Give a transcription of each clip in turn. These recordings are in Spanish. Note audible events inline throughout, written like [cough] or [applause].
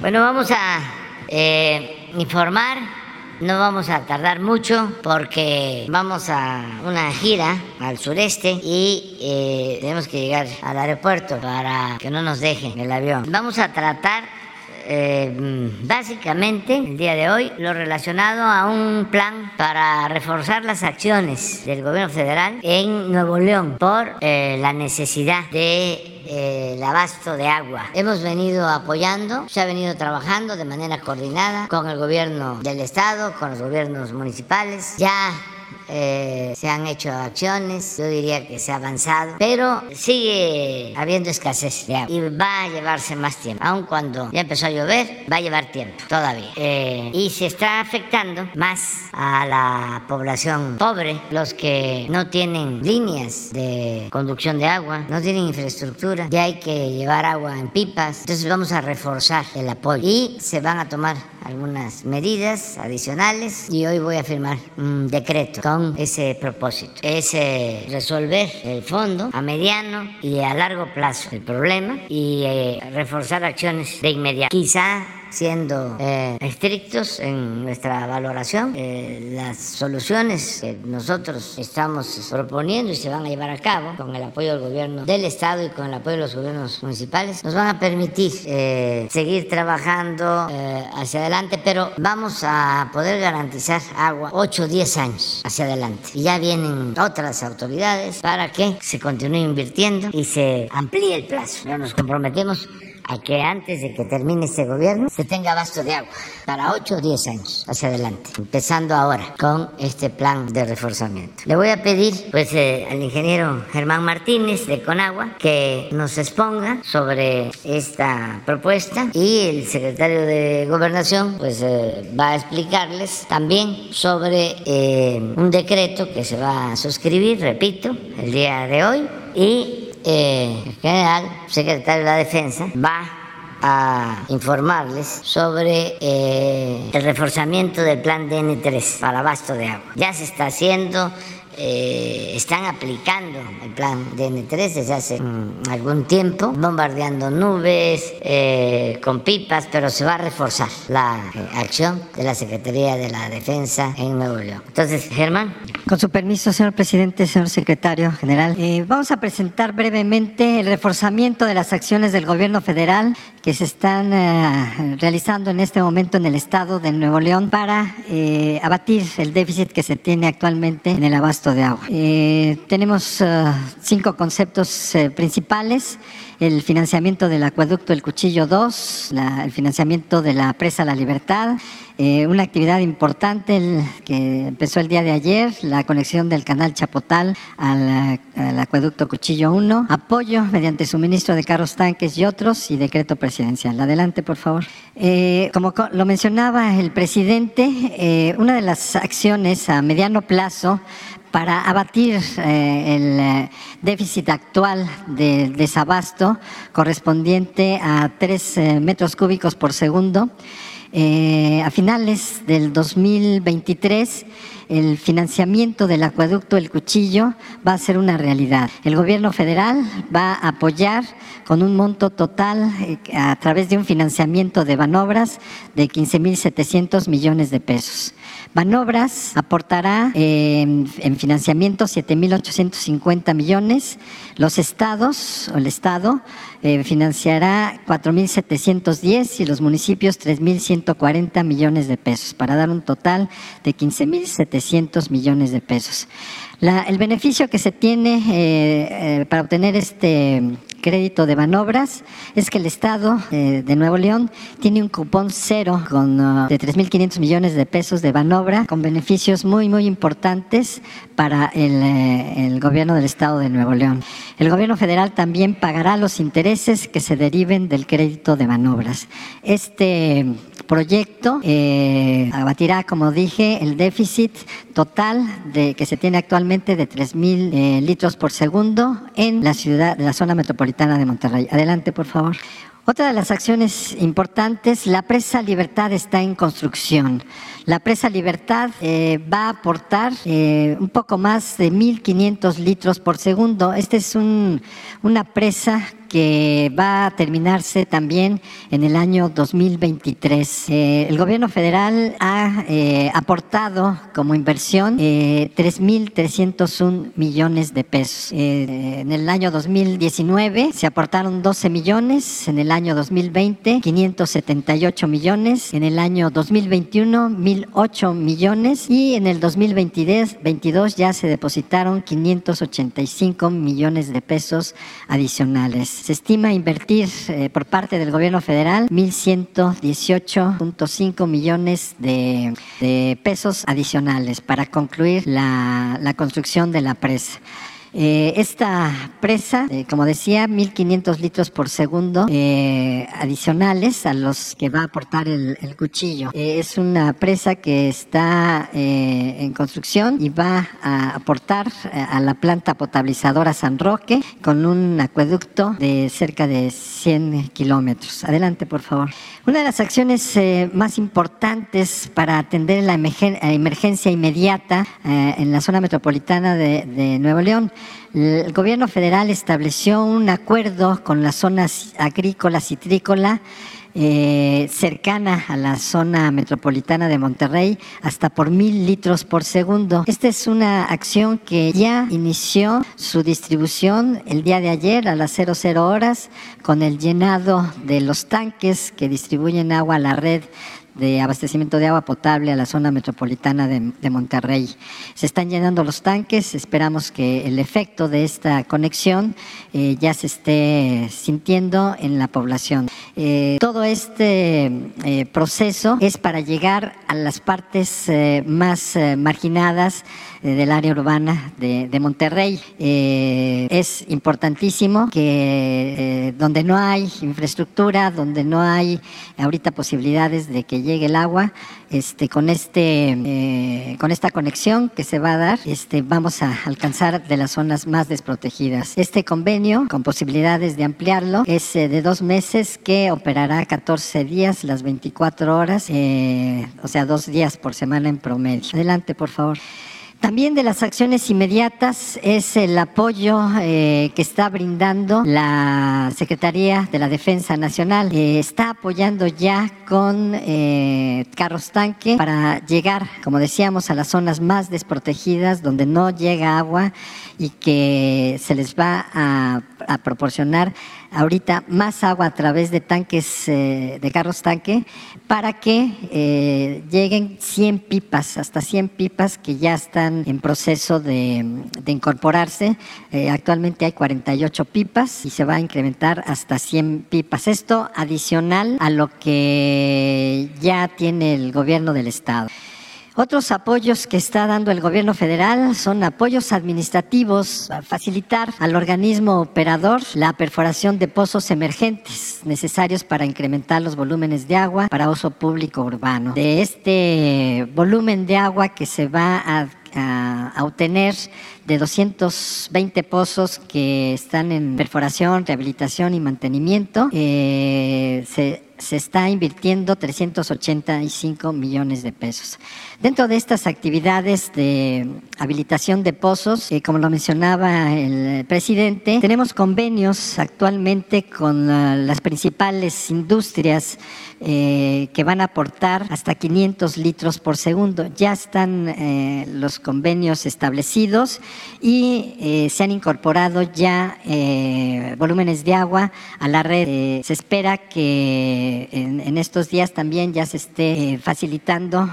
Bueno, vamos a eh, informar, no vamos a tardar mucho porque vamos a una gira al sureste y eh, tenemos que llegar al aeropuerto para que no nos dejen el avión. Vamos a tratar eh, básicamente el día de hoy lo relacionado a un plan para reforzar las acciones del gobierno federal en Nuevo León por eh, la necesidad de eh, el abasto de agua. Hemos venido apoyando, se ha venido trabajando de manera coordinada con el gobierno del estado, con los gobiernos municipales. Ya eh, se han hecho acciones, yo diría que se ha avanzado, pero sigue habiendo escasez de agua y va a llevarse más tiempo. Aun cuando ya empezó a llover, va a llevar tiempo todavía. Eh, y se está afectando más a la población pobre, los que no tienen líneas de conducción de agua, no tienen infraestructura, ya hay que llevar agua en pipas. Entonces vamos a reforzar el apoyo y se van a tomar algunas medidas adicionales y hoy voy a firmar un decreto con ese propósito. Es eh, resolver el fondo a mediano y a largo plazo el problema y eh, reforzar acciones de inmediato. Quizá siendo eh, estrictos en nuestra valoración. Eh, las soluciones que nosotros estamos proponiendo y se van a llevar a cabo con el apoyo del gobierno del Estado y con el apoyo de los gobiernos municipales nos van a permitir eh, seguir trabajando hacia adelante, pero vamos a poder garantizar agua 8 o 10 años hacia adelante. Y ya vienen otras autoridades para que se continúe invirtiendo y se amplíe el plazo. Ya nos comprometemos a que antes de que termine este gobierno se tenga abasto de agua para 8 o 10 años hacia adelante, empezando ahora con este plan de reforzamiento. Le voy a pedir pues eh, al ingeniero Germán Martínez de Conagua que nos exponga sobre esta propuesta y el secretario de Gobernación pues eh, va a explicarles también sobre eh, un decreto que se va a suscribir, repito, el día de hoy y eh, general secretario de la Defensa va a informarles sobre eh, el reforzamiento del plan DN3 para abasto de agua. Ya se está haciendo eh, están aplicando el plan DN3 desde hace mm, algún tiempo, bombardeando nubes eh, con pipas, pero se va a reforzar la eh, acción de la Secretaría de la Defensa en Nuevo León. Entonces, Germán. Con su permiso, señor presidente, señor secretario general, vamos a presentar brevemente el reforzamiento de las acciones del gobierno federal que se están realizando en este momento en el estado de Nuevo León para abatir el déficit que se tiene actualmente en el abasto de agua. Eh, tenemos eh, cinco conceptos eh, principales. El financiamiento del acueducto El Cuchillo 2, el financiamiento de la presa La Libertad, una actividad importante que empezó el día de ayer, la conexión del canal Chapotal al, acueducto Cuchillo 1, apoyo mediante suministro de carros tanques y otros y decreto presidencial. Adelante, por favor. como lo mencionaba el presidente, una de las acciones a mediano plazo para abatir eh, el eh, déficit actual de desabasto correspondiente a 3 eh, metros cúbicos por segundo. a finales del 2023, el financiamiento del acueducto El Cuchillo va a ser una realidad. El gobierno federal va a apoyar con un monto total a través de un financiamiento de Banobras de 15.700 millones de pesos. Banobras aportará en, financiamiento 7.850 millones. Los estados o el estado eh, financiará 4.710 y los municipios 3.140 millones de pesos para dar un total de 15.700 millones de pesos. el beneficio que se tiene eh, eh, para obtener este crédito de manobras es que el Estado eh, de Nuevo León tiene un cupón cero con, uh, de 3.500 millones de pesos de manobra con beneficios muy, muy importantes para el, el gobierno del Estado de Nuevo León. El gobierno federal también pagará los intereses que se deriven del crédito de manobras. Este proyecto eh, abatirá, como dije, el déficit total de, que se tiene actualmente de 3.000 eh, litros por segundo en la ciudad, la zona metropolitana de Monterrey. Adelante, por favor. Otra de las acciones importantes, la presa Libertad está en construcción. La presa Libertad eh, va a aportar un poco más de 1.500 litros por segundo. Esta es una presa que va a terminarse también en el año 2023. Eh, el gobierno federal ha eh, aportado como inversión eh, 3.301 millones de pesos. Eh, en el año 2019 se aportaron 12 millones, en el año 2020 578 millones, en el año 2021 1.008 millones y en el 2022 ya se depositaron 585 millones de pesos adicionales. Se estima invertir eh, por parte del gobierno federal 1.118.5 millones de, de, pesos adicionales para concluir la, la construcción de la presa. Eh, esta presa, eh, como decía, 1.500 litros por segundo eh, adicionales a los que va a aportar el, cuchillo. Es una presa que está en construcción y va a aportar a la planta potabilizadora San Roque con un acueducto de cerca de 100 kilómetros. Adelante, por favor. Una de las acciones más importantes para atender la emergencia inmediata en la zona metropolitana de Nuevo León el gobierno federal estableció un acuerdo con las zonas agrícola, citrícola, eh, cercana a la zona metropolitana de Monterrey hasta por mil litros por segundo. Esta es una acción que ya inició su distribución el día de ayer a las 00 horas con el llenado de los tanques que distribuyen agua a la red de abastecimiento de agua potable a la zona metropolitana de, Monterrey. Se están llenando los tanques, esperamos que el efecto de esta conexión eh, ya se esté sintiendo en la población. Eh, todo este eh, proceso es para llegar a las partes más marginadas del área urbana de, de Monterrey. es importantísimo que donde no hay infraestructura, donde no hay ahorita posibilidades de que llegue el agua, este, con, este, eh, con esta conexión que se va a dar, este, vamos a alcanzar de las zonas más desprotegidas. Este convenio, con posibilidades de ampliarlo, es eh, de dos meses que operará 14 días, las 24 horas, eh, o sea, dos días por semana en promedio. Adelante, por favor. También de las acciones inmediatas es el apoyo eh, que está brindando la Secretaría de la Defensa Nacional. Eh, está apoyando ya con eh, carros tanque para llegar, como decíamos, a las zonas más desprotegidas donde no llega agua y que se les va a, a proporcionar ahorita más agua a través de tanques, eh, de carros tanque, para que eh, lleguen 100 pipas, hasta 100 pipas que ya están en proceso de, incorporarse. Eh, actualmente hay 48 pipas y se va a incrementar hasta 100 pipas. Esto adicional a lo que ya tiene el gobierno del Estado. Otros apoyos que está dando el gobierno federal son apoyos administrativos, facilitar al organismo operador la perforación de pozos emergentes necesarios para incrementar los volúmenes de agua para uso público urbano. De este volumen de agua que se va a, obtener de 220 pozos que están en perforación, rehabilitación y mantenimiento. Eh, se, se está invirtiendo 385 millones de pesos. Dentro de estas actividades de habilitación de pozos, eh, como lo mencionaba el presidente, tenemos convenios actualmente con uh, las principales industrias eh, que van a aportar hasta 500 litros por segundo. Ya están eh, los convenios establecidos y se han incorporado ya volúmenes de agua a la red. se espera que en, en, estos días también ya se esté facilitando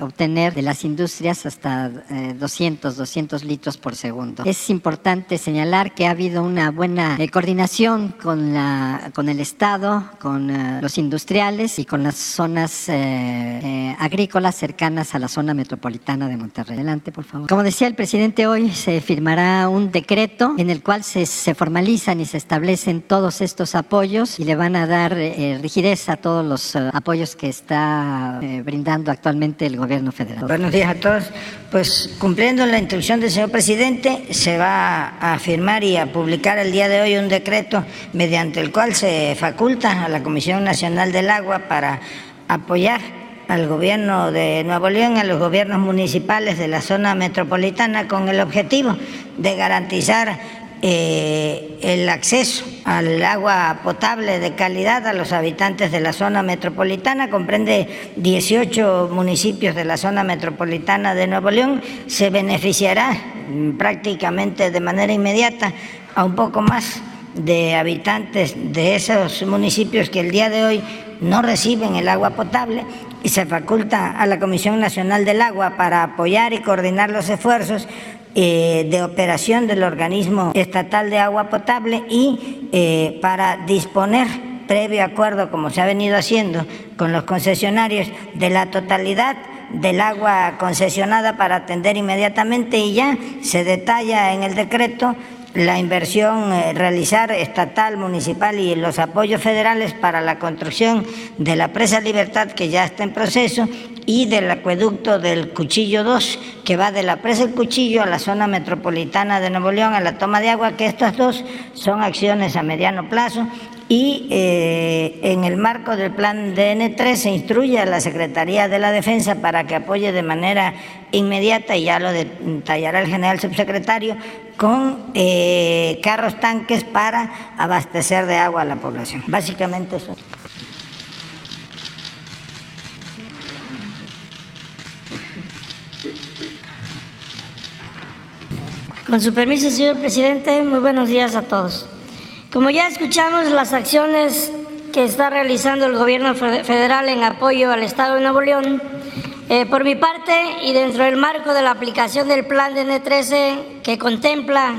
obtener de las industrias hasta 200, 200 litros por segundo. Es importante señalar que ha habido una buena coordinación con, la, con el Estado, con los industriales, y con las zonas eh, eh, agrícolas cercanas a la zona metropolitana de Monterrey. Adelante, por favor. Como decía el presidente, hoy se firmará un decreto en el cual se, se formalizan y se establecen todos estos apoyos y le van a dar eh, a todos los uh, apoyos que está eh, brindando actualmente el gobierno federal. Buenos días a todos. Pues cumpliendo la instrucción del señor presidente, se va a firmar y a publicar el día de hoy un decreto mediante el cual se faculta a la Comisión Nacional del Agua para apoyar al gobierno de Nuevo León, a los gobiernos municipales de la zona metropolitana con el objetivo de garantizar eh, el acceso al agua potable de calidad a los habitantes de la zona metropolitana. Comprende 18 municipios de la zona metropolitana de Nuevo León. Se beneficiará mm, prácticamente de manera inmediata a un poco más de habitantes de esos municipios que el día de hoy no reciben el agua potable y se faculta a la Comisión Nacional del Agua para apoyar y coordinar los esfuerzos eh, de operación del organismo estatal de agua potable y eh, para disponer previo acuerdo, como se ha venido haciendo con los concesionarios, de la totalidad del agua concesionada para atender inmediatamente y ya se detalla en el decreto la inversión eh, realizar estatal, municipal y los apoyos federales para la construcción de la presa Libertad que ya está en proceso y del acueducto del Cuchillo 2 que va de la presa El Cuchillo a la zona metropolitana de Nuevo León a la toma de agua, que estas dos son acciones a mediano plazo y eh, en el marco del plan DN3 se instruye a la Secretaría de la Defensa para que apoye de manera inmediata, y ya lo detallará el general subsecretario, con eh, carros tanques para abastecer de agua a la población. Básicamente eso. Con su permiso, señor presidente, muy buenos días a todos. Como ya escuchamos, las acciones que está realizando el gobierno federal en apoyo al Estado de Nuevo León, eh, por mi parte y dentro del marco de la aplicación del plan de N13 que contempla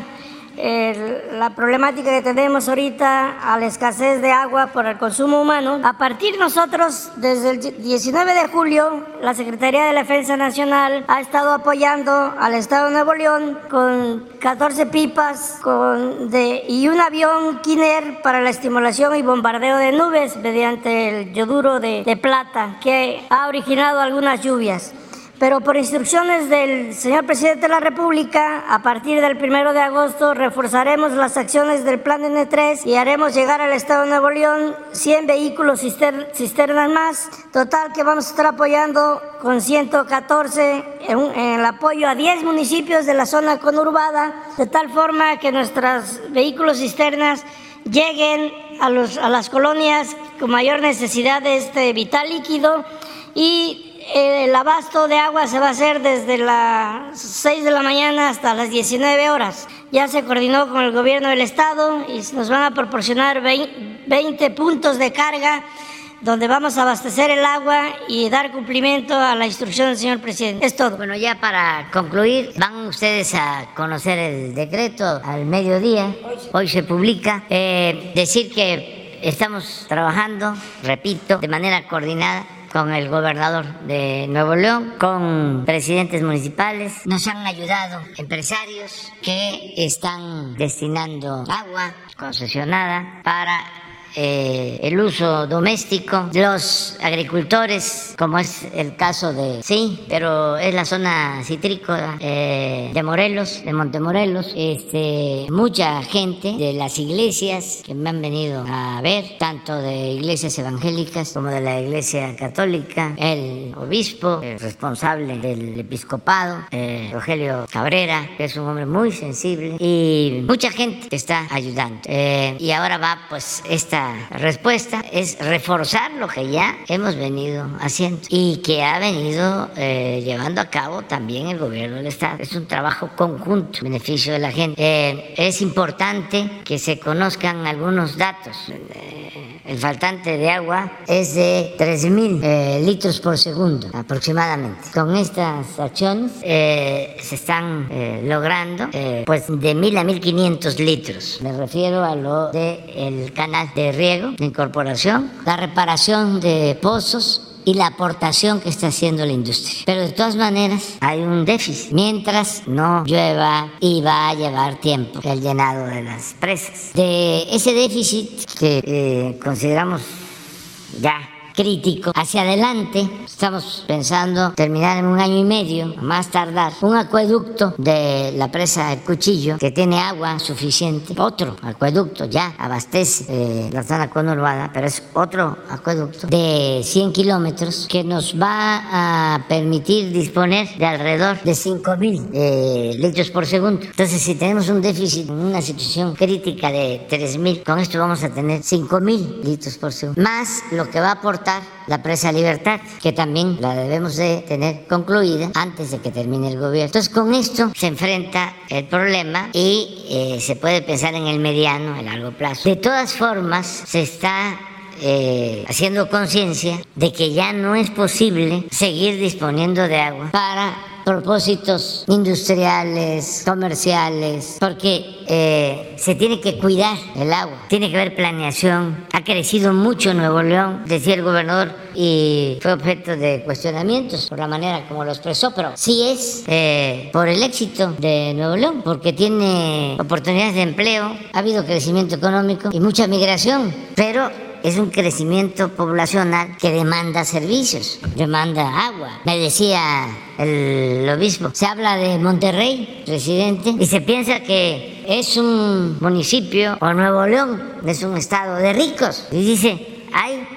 la problemática que tenemos ahorita a la escasez de agua por el consumo humano, a partir nosotros, desde el 19 de julio, la Secretaría de la Defensa Nacional ha estado apoyando al Estado de Nuevo León con 14 pipas con de, y un avión Kiner para la estimulación y bombardeo de nubes mediante el yoduro de, de plata que ha originado algunas lluvias. Pero por instrucciones del señor presidente de la República, a partir del primero de agosto reforzaremos las acciones del Plan N3 y haremos llegar al Estado de Nuevo León 100 vehículos cisternas más. Total que vamos a estar apoyando con 114 en, el apoyo a 10 municipios de la zona conurbada, de tal forma que nuestros vehículos cisternas lleguen a, a las colonias con mayor necesidad de este vital líquido y el abasto de agua se va a hacer desde las 6 de la mañana hasta las 19 horas. Ya se coordinó con el gobierno del estado y nos van a proporcionar 20 puntos de carga donde vamos a abastecer el agua y dar cumplimiento a la instrucción del señor presidente. Es todo. Bueno, ya para concluir, van ustedes a conocer el decreto al mediodía. Hoy se publica. Eh, decir que estamos trabajando, repito, de manera coordinada con el gobernador de Nuevo León, con presidentes municipales. Nos han ayudado empresarios que están destinando agua concesionada para eh, el uso doméstico, los agricultores, como es el caso de, sí, pero es la zona citrícola eh, de Morelos, de Montemorelos, este, mucha gente de las iglesias que me han venido a ver, tanto de iglesias evangélicas como de la iglesia católica, el obispo, el responsable del episcopado, eh, Rogelio Cabrera, que es un hombre muy sensible, y mucha gente está ayudando. y ahora va pues esta respuesta es reforzar lo que ya hemos venido haciendo y que ha venido eh, llevando a cabo también el gobierno del Estado. Es un trabajo conjunto, beneficio de la gente. Eh, es importante que se conozcan algunos datos. Eh, el faltante de agua es de 13.000 litros por segundo aproximadamente. Con estas acciones se están logrando pues de 1.000 a 1.500 litros. Me refiero a lo del canal de riego, de incorporación, la reparación de pozos y la aportación que está haciendo la industria. Pero de todas maneras hay un déficit. Mientras no llueva y va a llevar tiempo el llenado de las presas. De ese déficit que eh, consideramos ya crítico. Hacia adelante estamos pensando terminar en un año y medio, más tardar, un acueducto de la presa El Cuchillo que tiene agua suficiente. Otro acueducto ya abastece eh, la zona conurbada, pero es otro acueducto de 100 kilómetros que nos va a permitir disponer de alrededor de 5 mil eh, litros por segundo. Entonces, si tenemos un déficit una situación crítica de 3 mil, con esto vamos a tener 5 mil litros por segundo, más lo que va a aportar la presa Libertad, que también la debemos de tener concluida antes de que termine el gobierno. Entonces, con esto se enfrenta el problema y eh, se puede pensar en el mediano, el largo plazo. De todas formas, se está eh, haciendo conciencia de que ya no es posible seguir disponiendo de agua para propósitos industriales, comerciales, porque eh, se tiene que cuidar el agua, tiene que haber planeación. Ha crecido mucho Nuevo León, decía el gobernador, y fue objeto de cuestionamientos por la manera como lo expresó, pero sí es eh, por el éxito de Nuevo León, porque tiene oportunidades de empleo, ha habido crecimiento económico y mucha migración, pero es un crecimiento poblacional que demanda servicios, demanda agua. Me decía el obispo, se habla de Monterrey, presidente, y se piensa que es un municipio, o Nuevo León, es un estado de ricos. Y dice, hay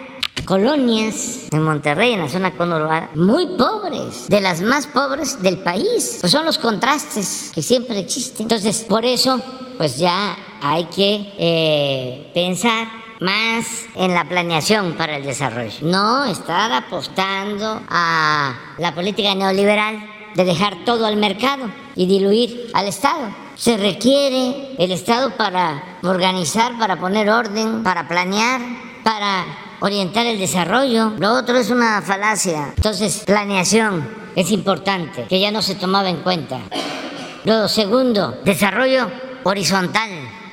colonias en Monterrey, en la zona conurbada, muy pobres, de las más pobres del país. Pues son los contrastes que siempre existen. Entonces, por eso, pues ya hay que eh, pensar más en la planeación para el desarrollo. No estar apostando a la política neoliberal de dejar todo al mercado y diluir al Estado. Se requiere el Estado para organizar, para poner orden, para planear, para orientar el desarrollo. Lo otro es una falacia. Entonces, planeación es importante, que ya no se tomaba en cuenta. Lo segundo, desarrollo horizontal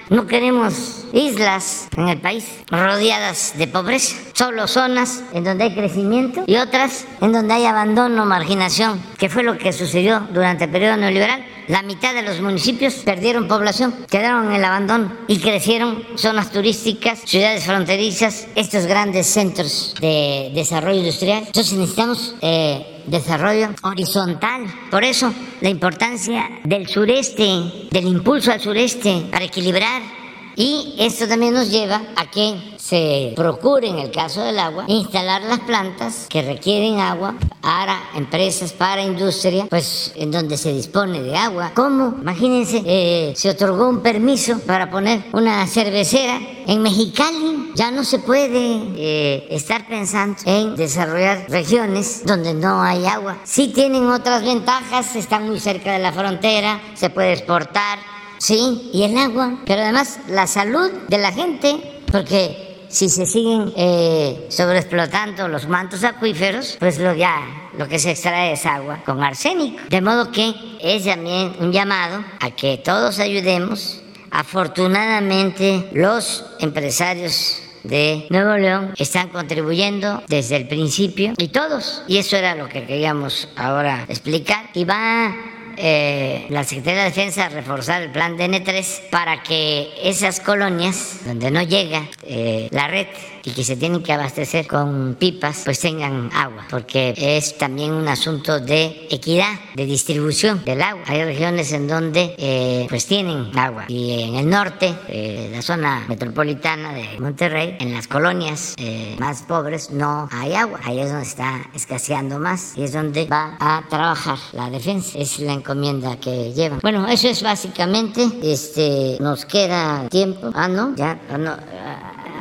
no queremos islas en el país rodeadas de pobreza, solo zonas en donde hay crecimiento y otras en donde hay abandono, marginación, que fue lo que sucedió durante el periodo neoliberal. La mitad de los municipios perdieron población, quedaron en el abandono y crecieron zonas turísticas, ciudades fronterizas, estos grandes centros de desarrollo industrial. Entonces necesitamos eh, desarrollo horizontal. Por eso la importancia del sureste, del impulso al sureste para equilibrar. Y esto también nos lleva a que se procure, en el caso del agua, instalar las plantas que requieren agua para empresas, para industria, pues en donde se dispone de agua. ¿Cómo? Imagínense, eh, se otorgó un permiso para poner una cervecera en Mexicali. Ya no se puede eh, estar pensando en desarrollar regiones donde no hay agua. Sí tienen otras ventajas, están muy cerca de la frontera, se puede exportar. Sí, y el agua, pero además la salud de la gente, porque si se siguen eh, sobreexplotando los mantos acuíferos, pues lo, ya lo que se extrae es agua con arsénico. De modo que es también un llamado a que todos ayudemos. Afortunadamente, los empresarios de Nuevo León están contribuyendo desde el principio y todos. Y eso era lo que queríamos ahora explicar. Y va eh, la Secretaría de Defensa reforzar el plan DN3 para que esas colonias donde no llega eh, la red y que se tienen que abastecer con pipas, pues tengan agua, porque es también un asunto de equidad, de distribución del agua. Hay regiones en donde eh, pues tienen agua y en el norte, eh, la zona metropolitana de Monterrey, en las colonias eh, más pobres no hay agua. Ahí es donde está escaseando más y es donde va a trabajar la defensa. Es la encomienda que llevan. Bueno, eso es básicamente, este, nos queda tiempo. Ah, no, ya, ah, no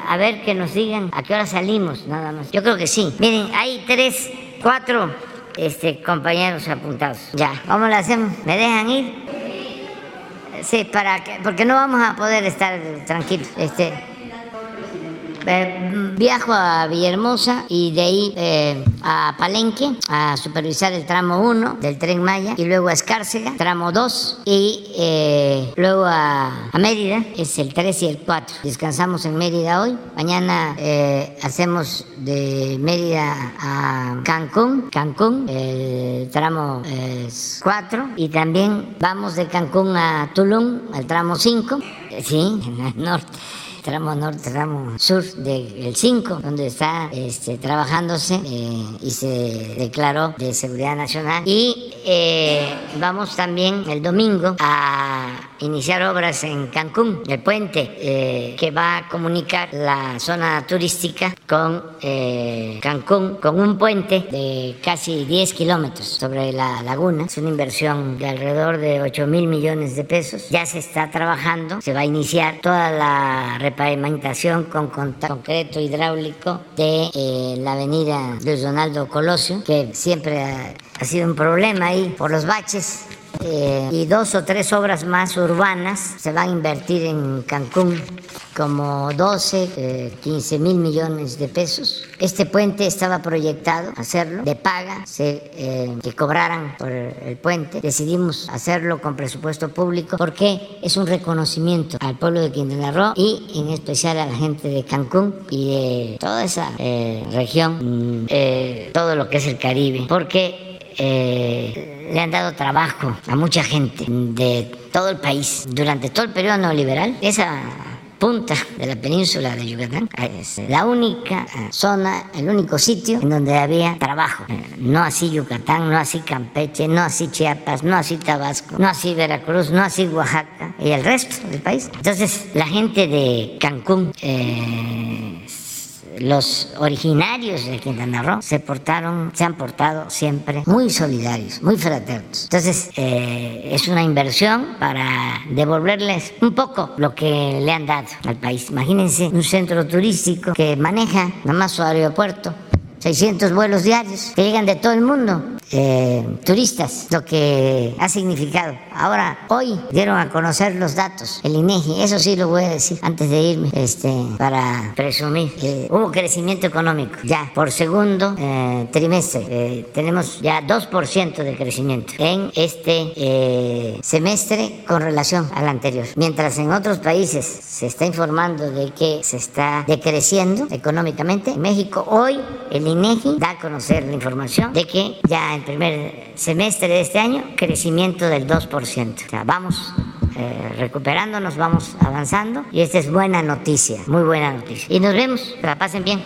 a ver que nos digan a qué hora salimos, nada más. Yo creo que sí. Miren, hay tres, cuatro este, compañeros apuntados. Ya, ¿cómo lo hacemos? ¿Me dejan ir? Sí, para que, porque no vamos a poder estar tranquilos. Este, eh, viajo a Villahermosa y de ahí eh, a Palenque a supervisar el tramo 1 del tren Maya y luego a Escárcega, tramo 2 y eh, luego a, Mérida, es el 3 y el 4. Descansamos en Mérida hoy. Mañana hacemos de Mérida a Cancún, Cancún, el tramo 4 y también vamos de Cancún a Tulum, al tramo 5, sí, [laughs] en el norte. Tramo norte, tramo sur del 5, donde está este, trabajándose eh, y se declaró de seguridad nacional. Y eh, vamos también el domingo a iniciar obras en Cancún, el puente eh, que va a comunicar la zona turística con Cancún, con un puente de casi 10 kilómetros sobre la laguna. Es una inversión de alrededor de 8 mil millones de pesos. Ya se está trabajando, se va a iniciar toda la repavimentación con concreto hidráulico de eh, la avenida Luis Donaldo Colosio, que siempre ha sido un problema ahí por los baches eh, y dos o tres obras más urbanas se van a invertir en Cancún, como 12, 15 eh, mil millones de pesos. Este puente estaba proyectado hacerlo de paga, se, eh, que cobraran por el puente. Decidimos hacerlo con presupuesto público porque es un reconocimiento al pueblo de Quintana Roo y en especial a la gente de Cancún y de toda esa región, mm, todo lo que es el Caribe, porque eh, le han dado trabajo a mucha gente de todo el país durante todo el periodo neoliberal. Esa punta de la península de Yucatán es la única zona, el único sitio en donde había trabajo. Eh, no así Yucatán, no así Campeche, no así Chiapas, no así Tabasco, no así Veracruz, no así Oaxaca y el resto del país. Entonces la gente de Cancún eh, los originarios de Quintana Roo se portaron, se han portado siempre muy solidarios, muy fraternos. Entonces, eh, es una inversión para devolverles un poco lo que le han dado al país. Imagínense un centro turístico que maneja nada más su aeropuerto 600 vuelos diarios que llegan de todo el mundo, eh, turistas, lo que ha significado. Ahora, hoy dieron a conocer los datos, el INEGI, eso sí lo voy a decir antes de irme, este, para presumir. hubo crecimiento económico ya por segundo eh, trimestre. Eh, tenemos ya 2% de crecimiento en este semestre con relación al anterior. Mientras en otros países se está informando de que se está decreciendo económicamente, en México hoy el INEGI da a conocer la información de que ya en primer semestre de este año, crecimiento del 2%. O sea, vamos eh, recuperándonos, vamos avanzando y esta es buena noticia, muy buena noticia. Y nos vemos, que la pasen bien.